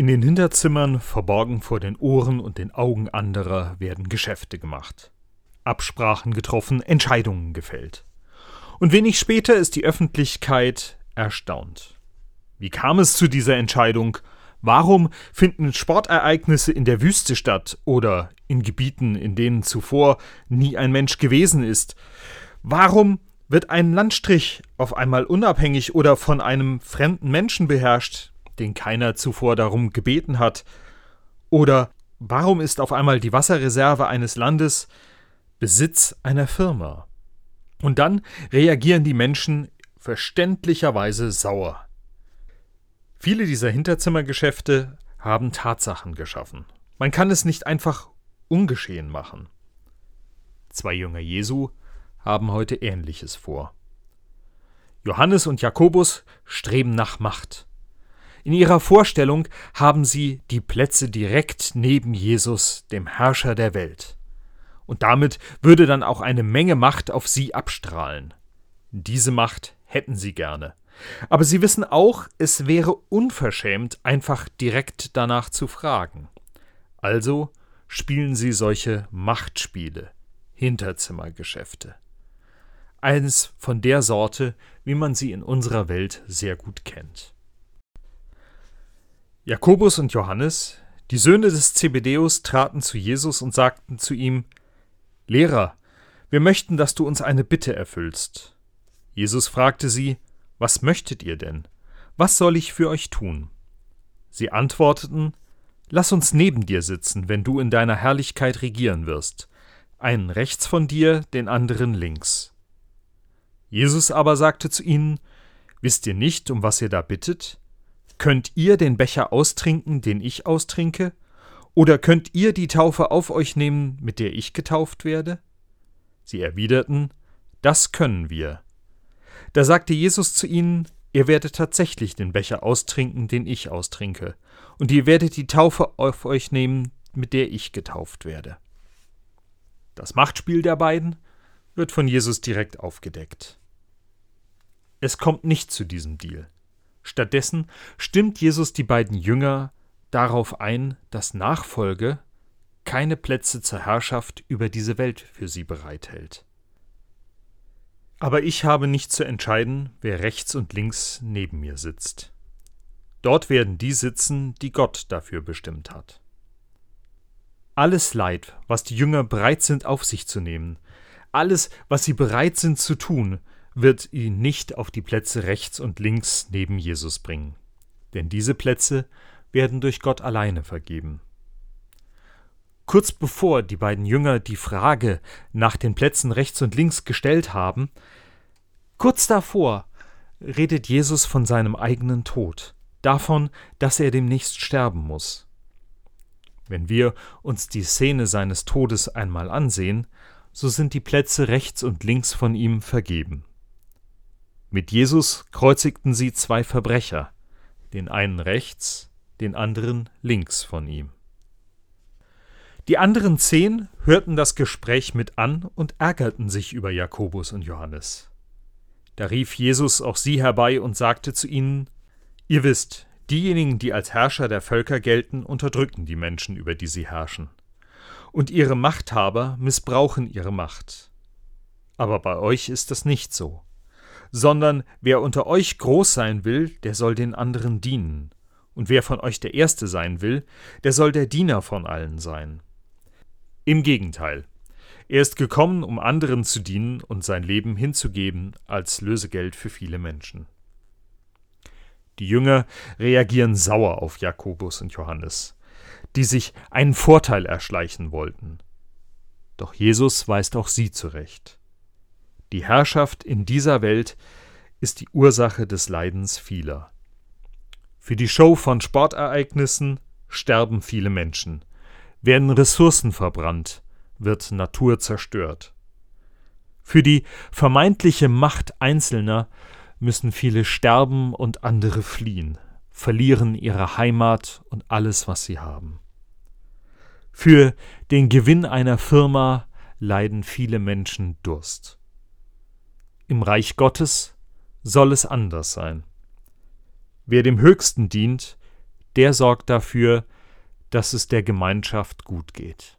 In den Hinterzimmern, verborgen vor den Ohren und den Augen anderer, werden Geschäfte gemacht. Absprachen getroffen, Entscheidungen gefällt. Und wenig später ist die Öffentlichkeit erstaunt. Wie kam es zu dieser Entscheidung? Warum finden Sportereignisse in der Wüste statt oder in Gebieten, in denen zuvor nie ein Mensch gewesen ist? Warum wird ein Landstrich auf einmal unabhängig oder von einem fremden Menschen beherrscht, den keiner zuvor darum gebeten hat? Oder warum ist auf einmal die Wasserreserve eines Landes Besitz einer Firma? Und dann reagieren die Menschen verständlicherweise sauer. Viele dieser Hinterzimmergeschäfte haben Tatsachen geschaffen. Man kann es nicht einfach ungeschehen machen. Zwei Jünger Jesu haben heute Ähnliches vor. Johannes und Jakobus streben nach Macht. In ihrer Vorstellung haben sie die Plätze direkt neben Jesus, dem Herrscher der Welt. Und damit würde dann auch eine Menge Macht auf sie abstrahlen. Diese Macht hätten sie gerne. Aber sie wissen auch, es wäre unverschämt, einfach direkt danach zu fragen. Also spielen sie solche Machtspiele, Hinterzimmergeschäfte. Eines von der Sorte, wie man sie in unserer Welt sehr gut kennt. Jakobus und Johannes, die Söhne des Zebedeus, traten zu Jesus und sagten zu ihm: Lehrer, wir möchten, dass du uns eine Bitte erfüllst. Jesus fragte sie: Was möchtet ihr denn? Was soll ich für euch tun? Sie antworteten: Lass uns neben dir sitzen, wenn du in deiner Herrlichkeit regieren wirst, einen rechts von dir, den anderen links. Jesus aber sagte zu ihnen: Wisst ihr nicht, um was ihr da bittet? Könnt ihr den Becher austrinken, den ich austrinke? Oder könnt ihr die Taufe auf euch nehmen, mit der ich getauft werde? Sie erwiderten, Das können wir. Da sagte Jesus zu ihnen, Ihr werdet tatsächlich den Becher austrinken, den ich austrinke, und ihr werdet die Taufe auf euch nehmen, mit der ich getauft werde. Das Machtspiel der beiden wird von Jesus direkt aufgedeckt. Es kommt nicht zu diesem Deal. Stattdessen stimmt Jesus die beiden Jünger darauf ein, dass Nachfolge keine Plätze zur Herrschaft über diese Welt für sie bereithält. Aber ich habe nicht zu entscheiden, wer rechts und links neben mir sitzt. Dort werden die sitzen, die Gott dafür bestimmt hat. Alles Leid, was die Jünger bereit sind auf sich zu nehmen, alles, was sie bereit sind zu tun, wird ihn nicht auf die Plätze rechts und links neben Jesus bringen. Denn diese Plätze werden durch Gott alleine vergeben. Kurz bevor die beiden Jünger die Frage nach den Plätzen rechts und links gestellt haben, kurz davor redet Jesus von seinem eigenen Tod, davon, dass er demnächst sterben muss. Wenn wir uns die Szene seines Todes einmal ansehen, so sind die Plätze rechts und links von ihm vergeben. Mit Jesus kreuzigten sie zwei Verbrecher, den einen rechts, den anderen links von ihm. Die anderen zehn hörten das Gespräch mit an und ärgerten sich über Jakobus und Johannes. Da rief Jesus auch sie herbei und sagte zu ihnen Ihr wisst, diejenigen, die als Herrscher der Völker gelten, unterdrücken die Menschen, über die sie herrschen. Und ihre Machthaber missbrauchen ihre Macht. Aber bei euch ist das nicht so sondern wer unter euch groß sein will, der soll den anderen dienen. Und wer von euch der Erste sein will, der soll der Diener von allen sein. Im Gegenteil, er ist gekommen, um anderen zu dienen und sein Leben hinzugeben als Lösegeld für viele Menschen. Die Jünger reagieren sauer auf Jakobus und Johannes, die sich einen Vorteil erschleichen wollten. Doch Jesus weist auch sie zurecht. Die Herrschaft in dieser Welt ist die Ursache des Leidens vieler. Für die Show von Sportereignissen sterben viele Menschen, werden Ressourcen verbrannt, wird Natur zerstört. Für die vermeintliche Macht Einzelner müssen viele sterben und andere fliehen, verlieren ihre Heimat und alles, was sie haben. Für den Gewinn einer Firma leiden viele Menschen Durst. Im Reich Gottes soll es anders sein. Wer dem Höchsten dient, der sorgt dafür, dass es der Gemeinschaft gut geht.